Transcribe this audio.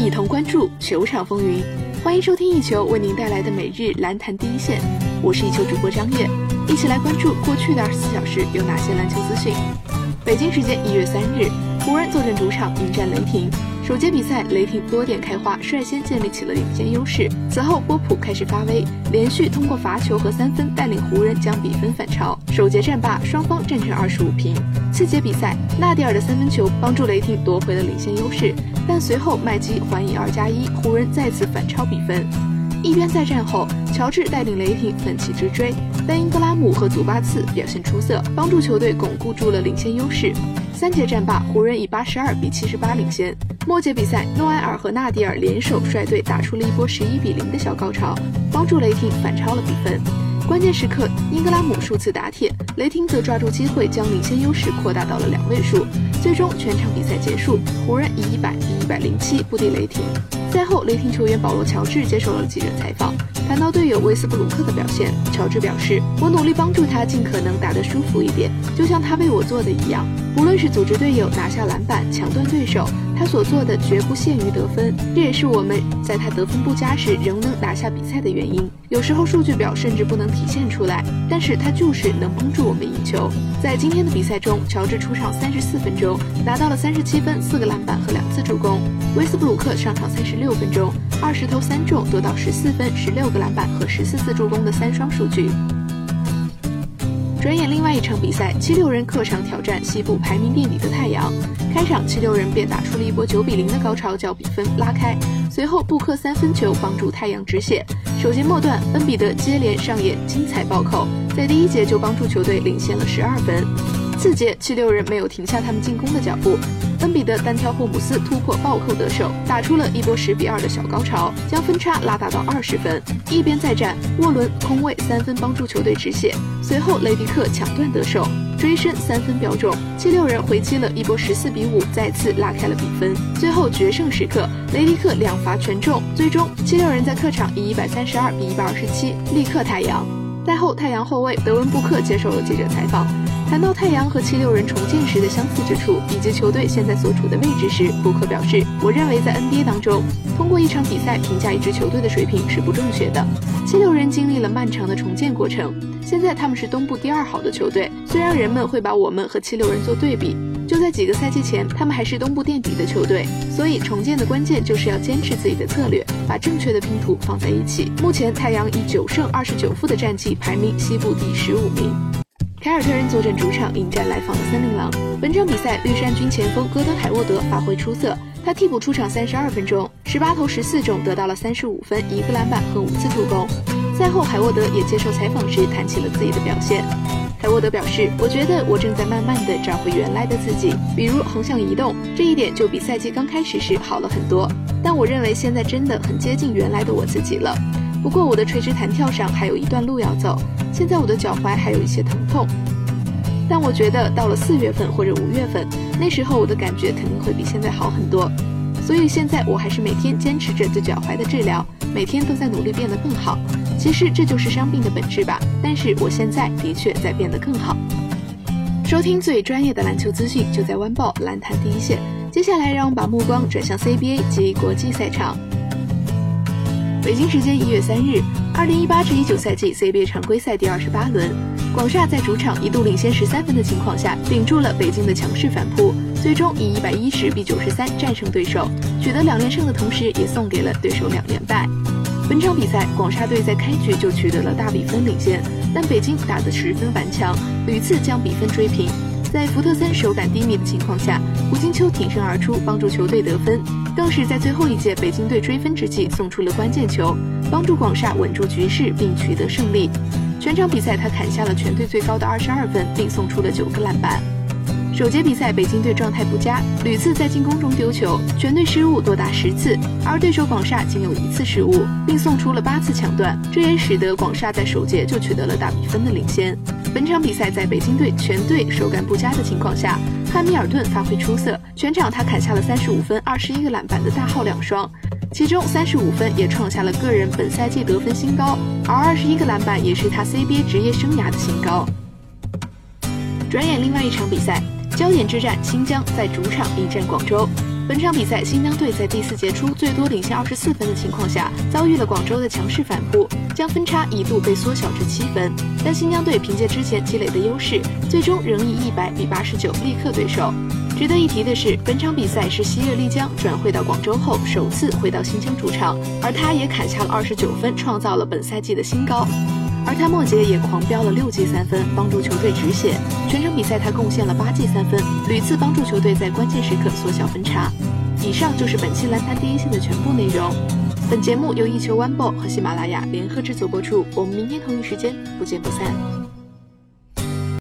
一同关注球场风云。欢迎收听一球为您带来的每日篮坛第一线，我是一球主播张悦，一起来关注过去的二十四小时有哪些篮球资讯。北京时间一月三日，湖人坐镇主场迎战雷霆。首节比赛，雷霆多点开花，率先建立起了领先优势。此后，波普开始发威，连续通过罚球和三分带领湖人将比分反超。首节战罢，双方战成二十五平。次节比赛，纳迪尔的三分球帮助雷霆夺回了领先优势，但随后麦基还以二加一，湖人再次反超比分。一边再战后，乔治带领雷霆奋起直追，但英格拉姆和祖巴茨表现出色，帮助球队巩固住了领先优势。三节战罢，湖人以八十二比七十八领先。末节比赛，诺埃尔和纳迪尔联手率队打出了一波十一比零的小高潮，帮助雷霆反超了比分。关键时刻，英格拉姆数次打铁，雷霆则抓住机会将领先优势扩大到了两位数。最终全场比赛结束，湖人以一百比一百零七不敌雷霆。赛后，雷霆球员保罗·乔治接受了记者采访，谈到队友威斯布鲁克的表现，乔治表示：“我努力帮助他尽可能打得舒服一点，就像他为我做的一样。无论是组织队友拿下篮板、抢断对手。”他所做的绝不限于得分，这也是我们在他得分不佳时仍能拿下比赛的原因。有时候数据表甚至不能体现出来，但是他就是能帮助我们赢球。在今天的比赛中，乔治出场三十四分钟，拿到了三十七分、四个篮板和两次助攻。威斯布鲁克上场三十六分钟，二十投三中，得到十四分、十六个篮板和十四次助攻的三双数据。转眼，另外一场比赛，七六人客场挑战西部排名垫底的太阳。开场，七六人便打出了一波九比零的高潮，叫比分拉开。随后，布克三分球帮助太阳止血。首节末段，恩比德接连上演精彩暴扣，在第一节就帮助球队领先了十二分。次节，七六人没有停下他们进攻的脚步。恩比德单挑霍姆斯突破暴扣得手，打出了一波十比二的小高潮，将分差拉大到二十分。一边再战，沃伦空位三分帮助球队止血，随后雷迪克抢断得手，追身三分标中，七六人回击了一波十四比五，再次拉开了比分。最后决胜时刻，雷迪克两罚全中，最终七六人在客场以一百三十二比一百二十七力克太阳。赛后，太阳后卫德文布克接受了记者采访。谈到太阳和七六人重建时的相似之处，以及球队现在所处的位置时，布克表示：“我认为在 NBA 当中，通过一场比赛评价一支球队的水平是不正确的。七六人经历了漫长的重建过程，现在他们是东部第二好的球队。虽然人们会把我们和七六人做对比，就在几个赛季前，他们还是东部垫底的球队。所以重建的关键就是要坚持自己的策略，把正确的拼图放在一起。目前太阳以九胜二十九负的战绩排名西部第十五名。”凯尔特人坐镇主场迎战来访的森林狼。本场比赛，绿衫军前锋戈登·海沃德发挥出色，他替补出场三十二分钟，十八投十四中，得到了三十五分、一个篮板和五次助攻。赛后，海沃德也接受采访时谈起了自己的表现。海沃德表示：“我觉得我正在慢慢的找回原来的自己，比如横向移动，这一点就比赛季刚开始时好了很多。但我认为现在真的很接近原来的我自己了。”不过我的垂直弹跳上还有一段路要走，现在我的脚踝还有一些疼痛，但我觉得到了四月份或者五月份，那时候我的感觉肯定会比现在好很多。所以现在我还是每天坚持着对脚踝的治疗，每天都在努力变得更好。其实这就是伤病的本质吧。但是我现在的确在变得更好。收听最专业的篮球资讯，就在湾报篮坛第一线。接下来让我们把目光转向 CBA 及国际赛场。北京时间一月三日，二零一八至一九赛季 CBA 常规赛第二十八轮，广厦在主场一度领先十三分的情况下，顶住了北京的强势反扑，最终以一百一十比九十三战胜对手，取得两连胜的同时，也送给了对手两连败。本场比赛，广厦队在开局就取得了大比分领先，但北京打得十分顽强，屡次将比分追平。在福特森手感低迷的情况下，胡金秋挺身而出，帮助球队得分，更是在最后一届北京队追分之际送出了关键球，帮助广厦稳住局势并取得胜利。全场比赛他砍下了全队最高的二十二分，并送出了九个篮板。首节比赛，北京队状态不佳，屡次在进攻中丢球，全队失误多达十次，而对手广厦仅有一次失误，并送出了八次抢断，这也使得广厦在首节就取得了大比分的领先。本场比赛在北京队全队手感不佳的情况下，汉密尔顿发挥出色，全场他砍下了三十五分、二十一个篮板的大号两双，其中三十五分也创下了个人本赛季得分新高，而二十一个篮板也是他 CBA 职业生涯的新高。转眼另外一场比赛。焦点之战，新疆在主场迎战广州。本场比赛，新疆队在第四节初最多领先二十四分的情况下，遭遇了广州的强势反扑，将分差一度被缩小至七分。但新疆队凭借之前积累的优势，最终仍以一百比八十九力克对手。值得一提的是，本场比赛是昔日丽江转会到广州后首次回到新疆主场，而他也砍下了二十九分，创造了本赛季的新高。而他末节也狂飙了六记三分，帮助球队止血。全场比赛他贡献了八记三分，屡次帮助球队在关键时刻缩小分差。以上就是本期篮坛第一线的全部内容。本节目由一球 One Ball 和喜马拉雅联合制作播出。我们明天同一时间不见不散。